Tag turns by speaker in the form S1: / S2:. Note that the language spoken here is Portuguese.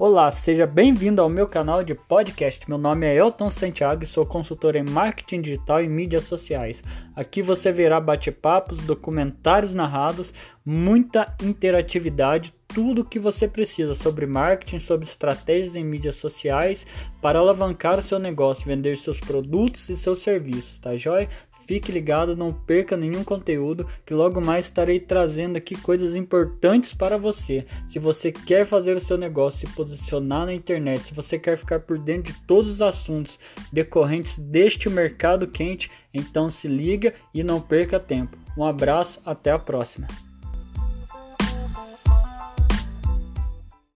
S1: Olá, seja bem-vindo ao meu canal de podcast. Meu nome é Elton Santiago e sou consultor em marketing digital e mídias sociais. Aqui você verá bate-papos, documentários narrados, muita interatividade, tudo o que você precisa sobre marketing, sobre estratégias em mídias sociais para alavancar o seu negócio, vender seus produtos e seus serviços, tá joia? Fique ligado, não perca nenhum conteúdo, que logo mais estarei trazendo aqui coisas importantes para você. Se você quer fazer o seu negócio se posicionar na internet, se você quer ficar por dentro de todos os assuntos decorrentes deste mercado quente, então se liga e não perca tempo. Um abraço, até a próxima.